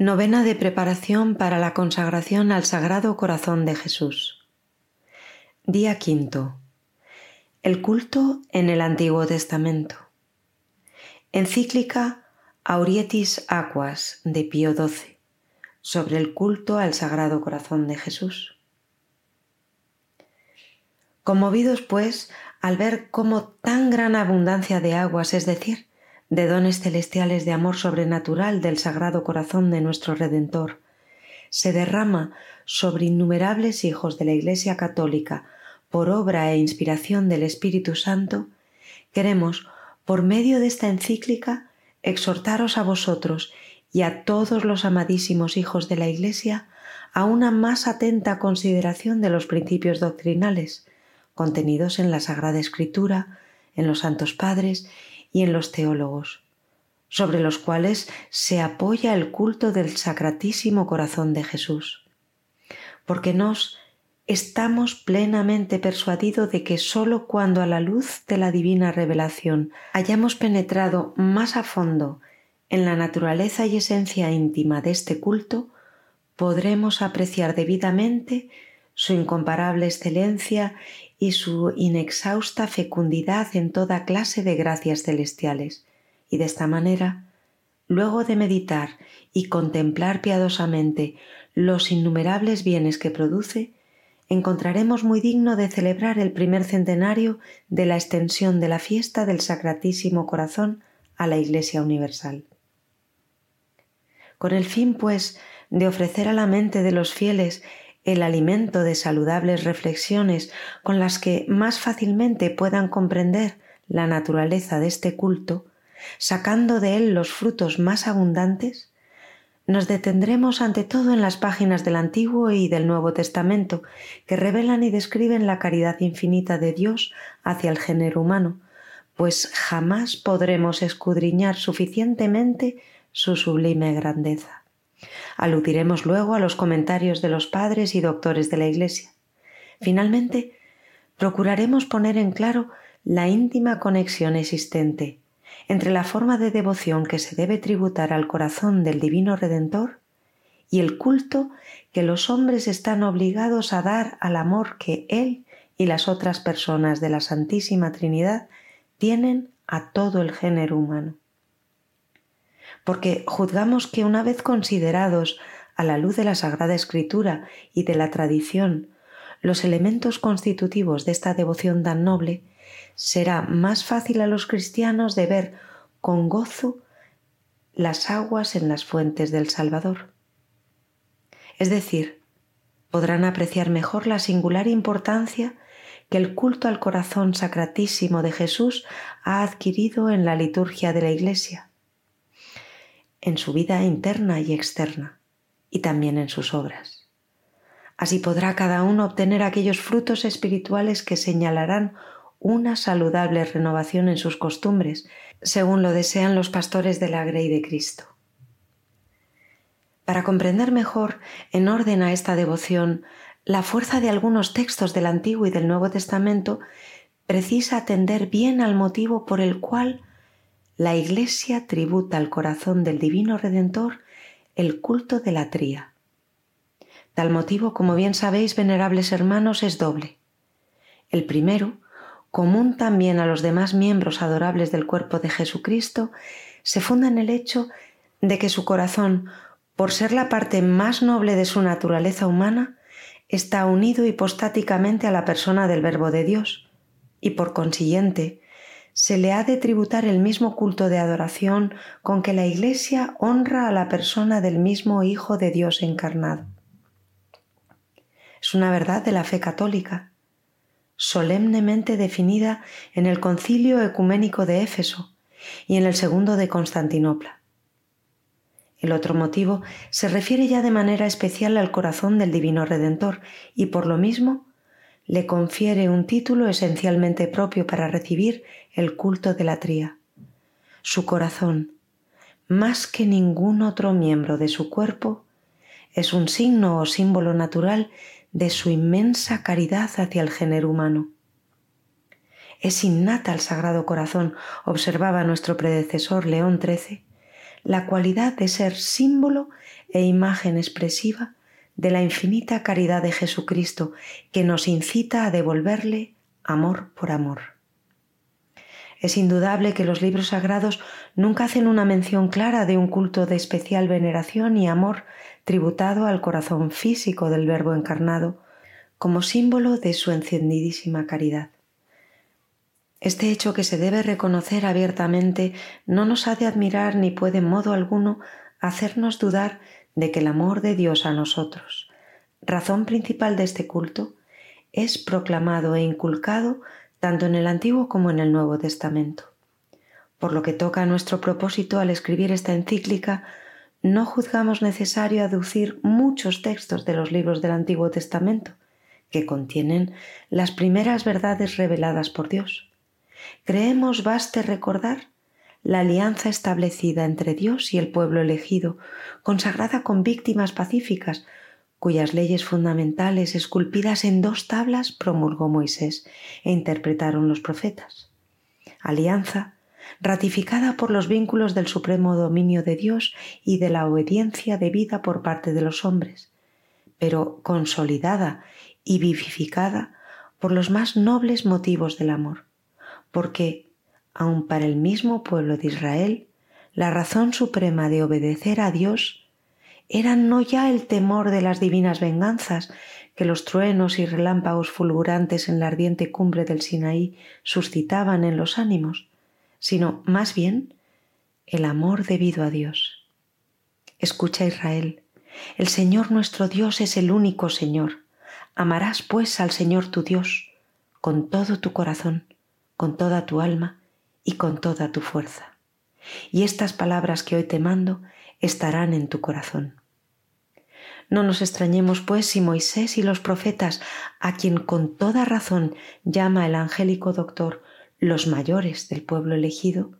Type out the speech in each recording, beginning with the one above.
Novena de preparación para la consagración al Sagrado Corazón de Jesús. Día quinto. El culto en el Antiguo Testamento. Encíclica Aurietis Aquas de Pío XII sobre el culto al Sagrado Corazón de Jesús. Conmovidos, pues, al ver cómo tan gran abundancia de aguas, es decir, de dones celestiales de amor sobrenatural del Sagrado Corazón de nuestro Redentor, se derrama sobre innumerables hijos de la Iglesia Católica por obra e inspiración del Espíritu Santo, queremos, por medio de esta encíclica, exhortaros a vosotros y a todos los amadísimos hijos de la Iglesia a una más atenta consideración de los principios doctrinales contenidos en la Sagrada Escritura, en los Santos Padres y en los teólogos, sobre los cuales se apoya el culto del Sacratísimo Corazón de Jesús. Porque nos estamos plenamente persuadidos de que sólo cuando a la luz de la divina revelación hayamos penetrado más a fondo en la naturaleza y esencia íntima de este culto, podremos apreciar debidamente su incomparable excelencia y su inexhausta fecundidad en toda clase de gracias celestiales, y de esta manera, luego de meditar y contemplar piadosamente los innumerables bienes que produce, encontraremos muy digno de celebrar el primer centenario de la extensión de la fiesta del Sacratísimo Corazón a la Iglesia Universal. Con el fin, pues, de ofrecer a la mente de los fieles el alimento de saludables reflexiones con las que más fácilmente puedan comprender la naturaleza de este culto, sacando de él los frutos más abundantes, nos detendremos ante todo en las páginas del Antiguo y del Nuevo Testamento, que revelan y describen la caridad infinita de Dios hacia el género humano, pues jamás podremos escudriñar suficientemente su sublime grandeza. Aludiremos luego a los comentarios de los padres y doctores de la Iglesia. Finalmente, procuraremos poner en claro la íntima conexión existente entre la forma de devoción que se debe tributar al corazón del Divino Redentor y el culto que los hombres están obligados a dar al amor que Él y las otras personas de la Santísima Trinidad tienen a todo el género humano porque juzgamos que una vez considerados a la luz de la Sagrada Escritura y de la tradición los elementos constitutivos de esta devoción tan noble, será más fácil a los cristianos de ver con gozo las aguas en las fuentes del Salvador. Es decir, podrán apreciar mejor la singular importancia que el culto al corazón sacratísimo de Jesús ha adquirido en la liturgia de la Iglesia en su vida interna y externa, y también en sus obras. Así podrá cada uno obtener aquellos frutos espirituales que señalarán una saludable renovación en sus costumbres, según lo desean los pastores de la Grey de Cristo. Para comprender mejor, en orden a esta devoción, la fuerza de algunos textos del Antiguo y del Nuevo Testamento, precisa atender bien al motivo por el cual la Iglesia tributa al corazón del Divino Redentor el culto de la tría. Tal motivo, como bien sabéis, venerables hermanos, es doble. El primero, común también a los demás miembros adorables del cuerpo de Jesucristo, se funda en el hecho de que su corazón, por ser la parte más noble de su naturaleza humana, está unido hipostáticamente a la persona del Verbo de Dios, y por consiguiente se le ha de tributar el mismo culto de adoración con que la Iglesia honra a la persona del mismo Hijo de Dios encarnado. Es una verdad de la fe católica, solemnemente definida en el Concilio Ecuménico de Éfeso y en el segundo de Constantinopla. El otro motivo se refiere ya de manera especial al corazón del Divino Redentor y por lo mismo le confiere un título esencialmente propio para recibir el culto de la tría. Su corazón, más que ningún otro miembro de su cuerpo, es un signo o símbolo natural de su inmensa caridad hacia el género humano. Es innata al Sagrado Corazón, observaba nuestro predecesor León XIII, la cualidad de ser símbolo e imagen expresiva de la infinita caridad de Jesucristo que nos incita a devolverle amor por amor. Es indudable que los libros sagrados nunca hacen una mención clara de un culto de especial veneración y amor tributado al corazón físico del Verbo encarnado como símbolo de su encendidísima caridad. Este hecho que se debe reconocer abiertamente no nos ha de admirar ni puede en modo alguno hacernos dudar de que el amor de Dios a nosotros, razón principal de este culto, es proclamado e inculcado tanto en el Antiguo como en el Nuevo Testamento. Por lo que toca a nuestro propósito al escribir esta encíclica, no juzgamos necesario aducir muchos textos de los libros del Antiguo Testamento, que contienen las primeras verdades reveladas por Dios. Creemos baste recordar la alianza establecida entre Dios y el pueblo elegido, consagrada con víctimas pacíficas, cuyas leyes fundamentales esculpidas en dos tablas promulgó Moisés e interpretaron los profetas. Alianza ratificada por los vínculos del supremo dominio de Dios y de la obediencia debida por parte de los hombres, pero consolidada y vivificada por los más nobles motivos del amor, porque, aun para el mismo pueblo de Israel, la razón suprema de obedecer a Dios era no ya el temor de las divinas venganzas que los truenos y relámpagos fulgurantes en la ardiente cumbre del Sinaí suscitaban en los ánimos, sino más bien el amor debido a Dios. Escucha Israel, el Señor nuestro Dios es el único Señor. Amarás pues al Señor tu Dios con todo tu corazón, con toda tu alma y con toda tu fuerza. Y estas palabras que hoy te mando estarán en tu corazón. No nos extrañemos, pues, si Moisés y los profetas, a quien con toda razón llama el angélico doctor los mayores del pueblo elegido,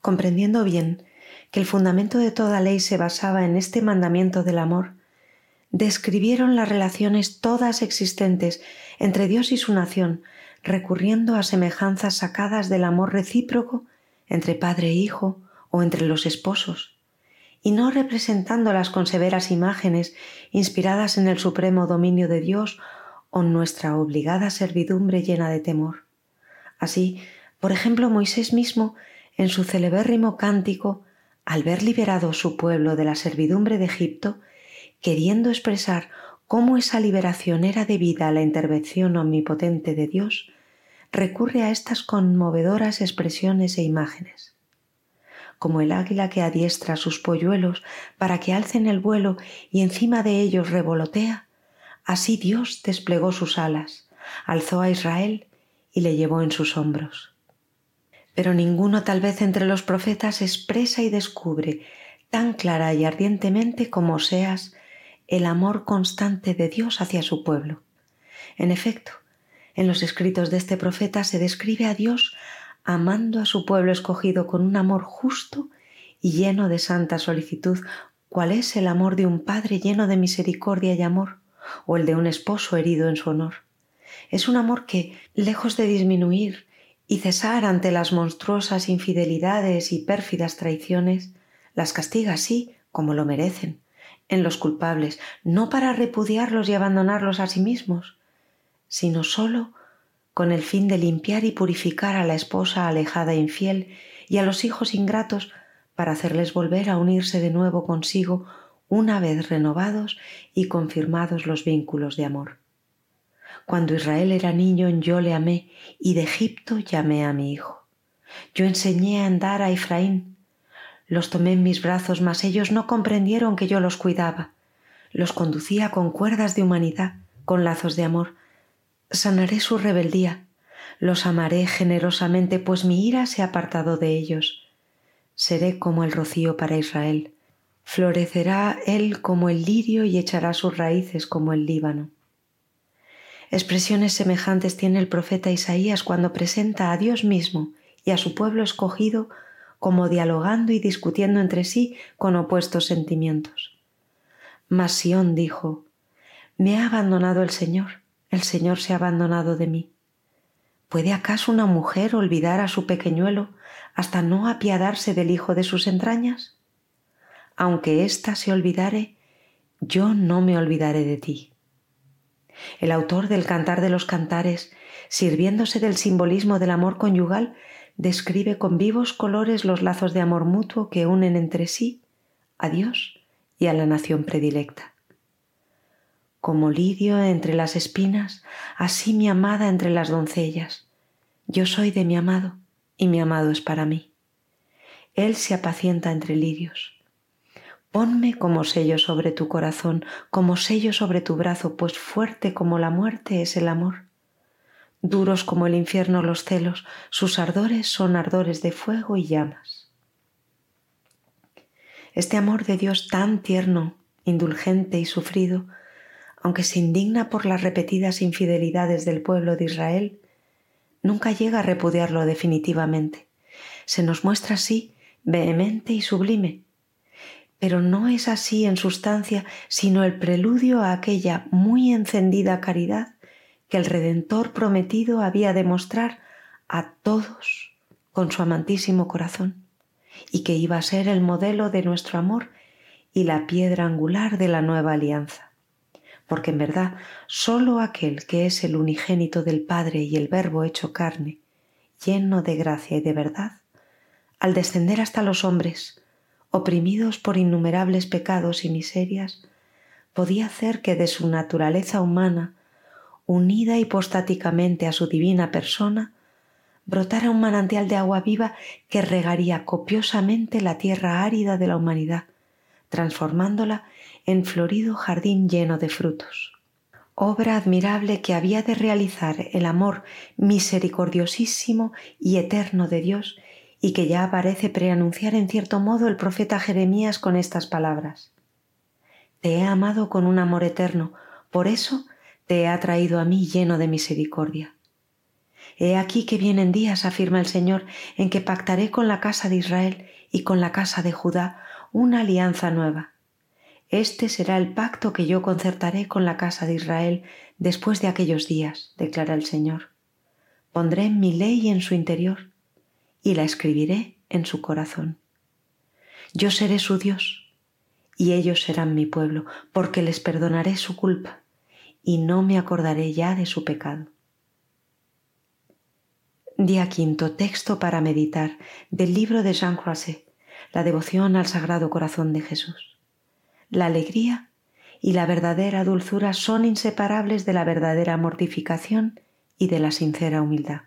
comprendiendo bien que el fundamento de toda ley se basaba en este mandamiento del amor, describieron las relaciones todas existentes entre Dios y su nación, recurriendo a semejanzas sacadas del amor recíproco entre padre e hijo o entre los esposos, y no representándolas con severas imágenes inspiradas en el supremo dominio de Dios o nuestra obligada servidumbre llena de temor. Así, por ejemplo, Moisés mismo, en su celebérrimo cántico, al ver liberado su pueblo de la servidumbre de Egipto, queriendo expresar cómo esa liberación era debida a la intervención omnipotente de Dios, recurre a estas conmovedoras expresiones e imágenes como el águila que adiestra sus polluelos para que alcen el vuelo y encima de ellos revolotea, así Dios desplegó sus alas, alzó a Israel y le llevó en sus hombros. Pero ninguno tal vez entre los profetas expresa y descubre tan clara y ardientemente como seas el amor constante de Dios hacia su pueblo. En efecto, en los escritos de este profeta se describe a Dios amando a su pueblo escogido con un amor justo y lleno de santa solicitud, cuál es el amor de un padre lleno de misericordia y amor, o el de un esposo herido en su honor. Es un amor que, lejos de disminuir y cesar ante las monstruosas infidelidades y pérfidas traiciones, las castiga así como lo merecen, en los culpables, no para repudiarlos y abandonarlos a sí mismos, sino sólo con el fin de limpiar y purificar a la esposa alejada e infiel y a los hijos ingratos para hacerles volver a unirse de nuevo consigo una vez renovados y confirmados los vínculos de amor. Cuando Israel era niño yo le amé y de Egipto llamé a mi hijo. Yo enseñé a andar a Efraín. Los tomé en mis brazos, mas ellos no comprendieron que yo los cuidaba. Los conducía con cuerdas de humanidad, con lazos de amor, sanaré su rebeldía, los amaré generosamente, pues mi ira se ha apartado de ellos. Seré como el rocío para Israel. Florecerá él como el lirio y echará sus raíces como el Líbano. Expresiones semejantes tiene el profeta Isaías cuando presenta a Dios mismo y a su pueblo escogido como dialogando y discutiendo entre sí con opuestos sentimientos. Mas Sión dijo, Me ha abandonado el Señor, el Señor se ha abandonado de mí. ¿Puede acaso una mujer olvidar a su pequeñuelo hasta no apiadarse del hijo de sus entrañas? aunque ésta se olvidare, yo no me olvidaré de ti. El autor del Cantar de los Cantares, sirviéndose del simbolismo del amor conyugal, describe con vivos colores los lazos de amor mutuo que unen entre sí a Dios y a la nación predilecta. Como lirio entre las espinas, así mi amada entre las doncellas. Yo soy de mi amado y mi amado es para mí. Él se apacienta entre lirios. Ponme como sello sobre tu corazón, como sello sobre tu brazo, pues fuerte como la muerte es el amor. Duros como el infierno los celos, sus ardores son ardores de fuego y llamas. Este amor de Dios tan tierno, indulgente y sufrido, aunque se indigna por las repetidas infidelidades del pueblo de Israel, nunca llega a repudiarlo definitivamente. Se nos muestra así vehemente y sublime, pero no es así en sustancia, sino el preludio a aquella muy encendida caridad que el Redentor prometido había de mostrar a todos con su amantísimo corazón, y que iba a ser el modelo de nuestro amor y la piedra angular de la nueva alianza. Porque en verdad sólo aquel que es el unigénito del Padre y el Verbo hecho carne, lleno de gracia y de verdad, al descender hasta los hombres, oprimidos por innumerables pecados y miserias, podía hacer que de su naturaleza humana, unida hipostáticamente a su divina persona, brotara un manantial de agua viva que regaría copiosamente la tierra árida de la humanidad, transformándola en florido jardín lleno de frutos. Obra admirable que había de realizar el amor misericordiosísimo y eterno de Dios y que ya parece preanunciar en cierto modo el profeta Jeremías con estas palabras. Te he amado con un amor eterno, por eso te he atraído a mí lleno de misericordia. He aquí que vienen días, afirma el Señor, en que pactaré con la casa de Israel y con la casa de Judá una alianza nueva este será el pacto que yo concertaré con la casa de Israel después de aquellos días, declara el Señor. Pondré mi ley en su interior y la escribiré en su corazón. Yo seré su Dios y ellos serán mi pueblo, porque les perdonaré su culpa y no me acordaré ya de su pecado. Día quinto, texto para meditar del libro de Jean Croisset, La devoción al Sagrado Corazón de Jesús. La alegría y la verdadera dulzura son inseparables de la verdadera mortificación y de la sincera humildad.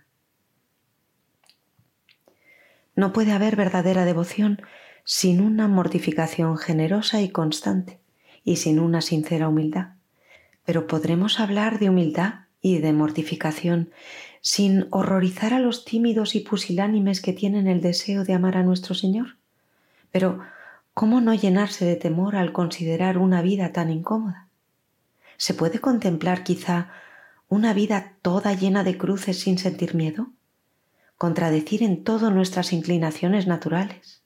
No puede haber verdadera devoción sin una mortificación generosa y constante y sin una sincera humildad. Pero podremos hablar de humildad y de mortificación sin horrorizar a los tímidos y pusilánimes que tienen el deseo de amar a nuestro Señor. Pero ¿Cómo no llenarse de temor al considerar una vida tan incómoda? ¿Se puede contemplar quizá una vida toda llena de cruces sin sentir miedo? Contradecir en todo nuestras inclinaciones naturales,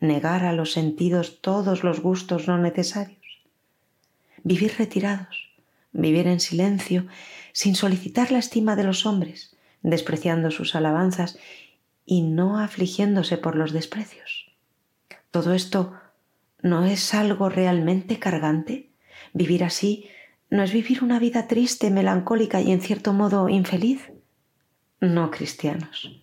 negar a los sentidos todos los gustos no necesarios, vivir retirados, vivir en silencio, sin solicitar la estima de los hombres, despreciando sus alabanzas y no afligiéndose por los desprecios. Todo esto no es algo realmente cargante. Vivir así no es vivir una vida triste, melancólica y en cierto modo infeliz. No, cristianos.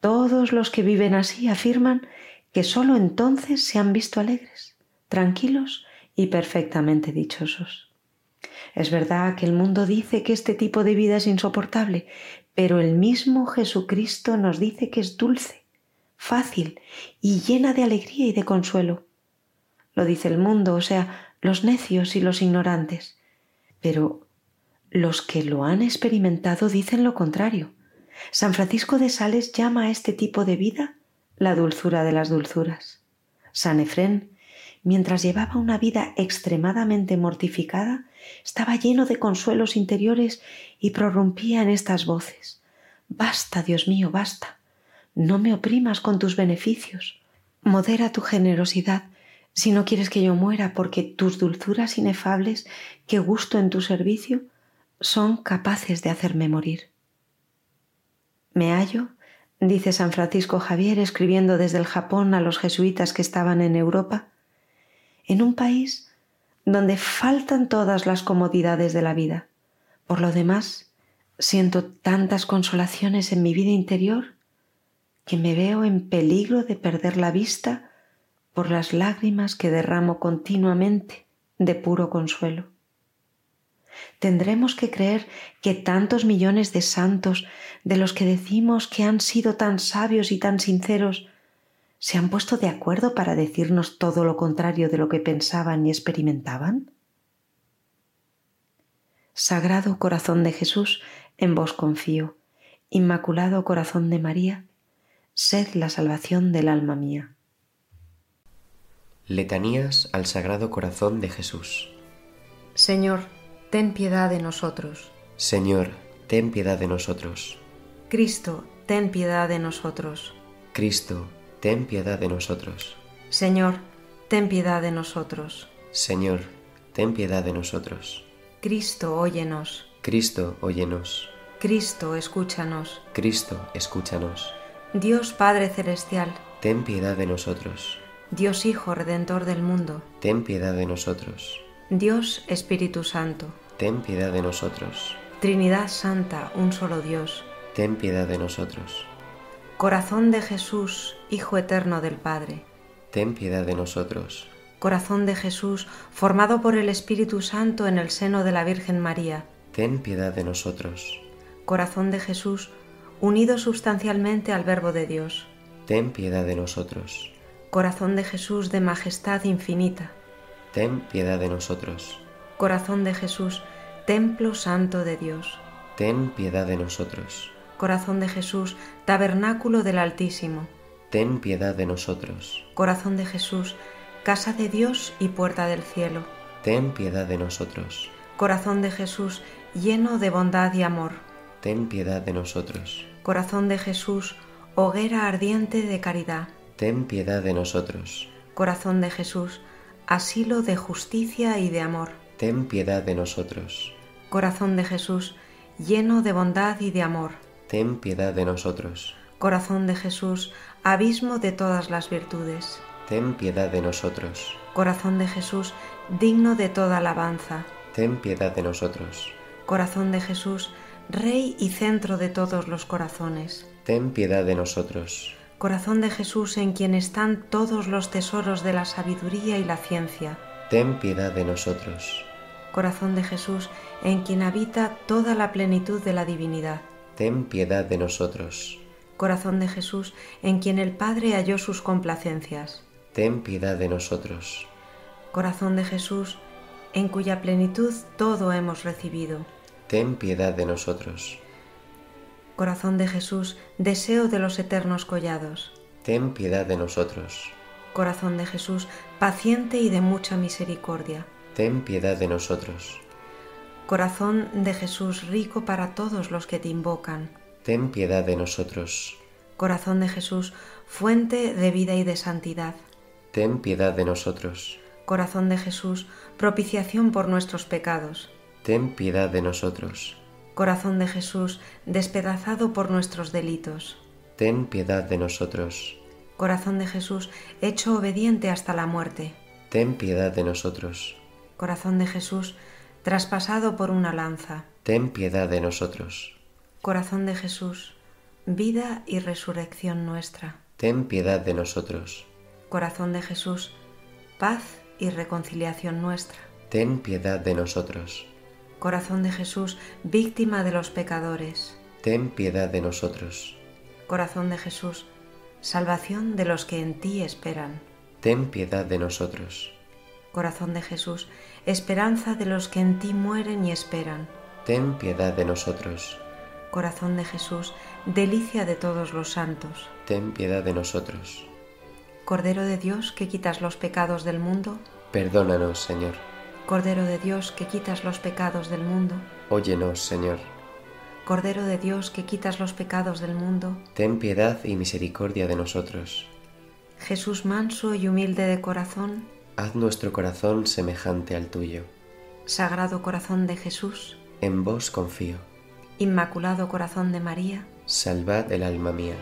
Todos los que viven así afirman que sólo entonces se han visto alegres, tranquilos y perfectamente dichosos. Es verdad que el mundo dice que este tipo de vida es insoportable, pero el mismo Jesucristo nos dice que es dulce, fácil y llena de alegría y de consuelo. Lo dice el mundo, o sea, los necios y los ignorantes. Pero los que lo han experimentado dicen lo contrario. San Francisco de Sales llama a este tipo de vida la dulzura de las dulzuras. San Efrén, mientras llevaba una vida extremadamente mortificada, estaba lleno de consuelos interiores y prorrumpía en estas voces. Basta, Dios mío, basta. No me oprimas con tus beneficios. Modera tu generosidad si no quieres que yo muera, porque tus dulzuras inefables que gusto en tu servicio son capaces de hacerme morir. Me hallo, dice San Francisco Javier escribiendo desde el Japón a los jesuitas que estaban en Europa, en un país donde faltan todas las comodidades de la vida. Por lo demás, siento tantas consolaciones en mi vida interior que me veo en peligro de perder la vista por las lágrimas que derramo continuamente de puro consuelo. Tendremos que creer que tantos millones de santos de los que decimos que han sido tan sabios y tan sinceros se han puesto de acuerdo para decirnos todo lo contrario de lo que pensaban y experimentaban? Sagrado corazón de Jesús, en vos confío. Inmaculado corazón de María, sed la salvación del alma mía. Letanías al Sagrado Corazón de Jesús. Señor, ten piedad de nosotros. Señor, ten piedad de nosotros. Cristo, ten piedad de nosotros. Cristo, ten piedad de nosotros. Señor, ten piedad de nosotros. Señor, ten piedad de nosotros. Cristo, óyenos. Cristo, óyenos. Cristo, escúchanos. Cristo, escúchanos. Dios Padre Celestial, ten piedad de nosotros. Dios Hijo Redentor del mundo, ten piedad de nosotros. Dios Espíritu Santo, ten piedad de nosotros. Trinidad Santa, un solo Dios, ten piedad de nosotros. Corazón de Jesús, Hijo Eterno del Padre, ten piedad de nosotros. Corazón de Jesús, formado por el Espíritu Santo en el seno de la Virgen María, ten piedad de nosotros. Corazón de Jesús, unido sustancialmente al Verbo de Dios, ten piedad de nosotros. Corazón de Jesús de majestad infinita, ten piedad de nosotros. Corazón de Jesús, templo santo de Dios, ten piedad de nosotros. Corazón de Jesús, tabernáculo del Altísimo, ten piedad de nosotros. Corazón de Jesús, casa de Dios y puerta del cielo, ten piedad de nosotros. Corazón de Jesús, lleno de bondad y amor, ten piedad de nosotros. Corazón de Jesús, hoguera ardiente de caridad, ten piedad de nosotros. Corazón de Jesús, asilo de justicia y de amor, ten piedad de nosotros. Corazón de Jesús, lleno de bondad y de amor, ten piedad de nosotros. Corazón de Jesús, abismo de todas las virtudes, ten piedad de nosotros. Corazón de Jesús, digno de toda alabanza, ten piedad de nosotros. Corazón de Jesús, Rey y centro de todos los corazones, ten piedad de nosotros. Corazón de Jesús en quien están todos los tesoros de la sabiduría y la ciencia, ten piedad de nosotros. Corazón de Jesús en quien habita toda la plenitud de la divinidad, ten piedad de nosotros. Corazón de Jesús en quien el Padre halló sus complacencias, ten piedad de nosotros. Corazón de Jesús en cuya plenitud todo hemos recibido, ten piedad de nosotros. Corazón de Jesús, deseo de los eternos collados, ten piedad de nosotros. Corazón de Jesús, paciente y de mucha misericordia, ten piedad de nosotros. Corazón de Jesús, rico para todos los que te invocan, ten piedad de nosotros. Corazón de Jesús, fuente de vida y de santidad, ten piedad de nosotros. Corazón de Jesús, propiciación por nuestros pecados, ten piedad de nosotros. Corazón de Jesús, despedazado por nuestros delitos, ten piedad de nosotros. Corazón de Jesús, hecho obediente hasta la muerte, ten piedad de nosotros. Corazón de Jesús, traspasado por una lanza, ten piedad de nosotros. Corazón de Jesús, vida y resurrección nuestra, ten piedad de nosotros. Corazón de Jesús, paz y reconciliación nuestra, ten piedad de nosotros. Corazón de Jesús, víctima de los pecadores, ten piedad de nosotros. Corazón de Jesús, salvación de los que en ti esperan, ten piedad de nosotros. Corazón de Jesús, esperanza de los que en ti mueren y esperan, ten piedad de nosotros. Corazón de Jesús, delicia de todos los santos, ten piedad de nosotros. Cordero de Dios que quitas los pecados del mundo, perdónanos, Señor. Cordero de Dios que quitas los pecados del mundo, óyenos, Señor. Cordero de Dios que quitas los pecados del mundo, ten piedad y misericordia de nosotros. Jesús manso y humilde de corazón, haz nuestro corazón semejante al tuyo. Sagrado corazón de Jesús, en vos confío. Inmaculado corazón de María, salvad el alma mía.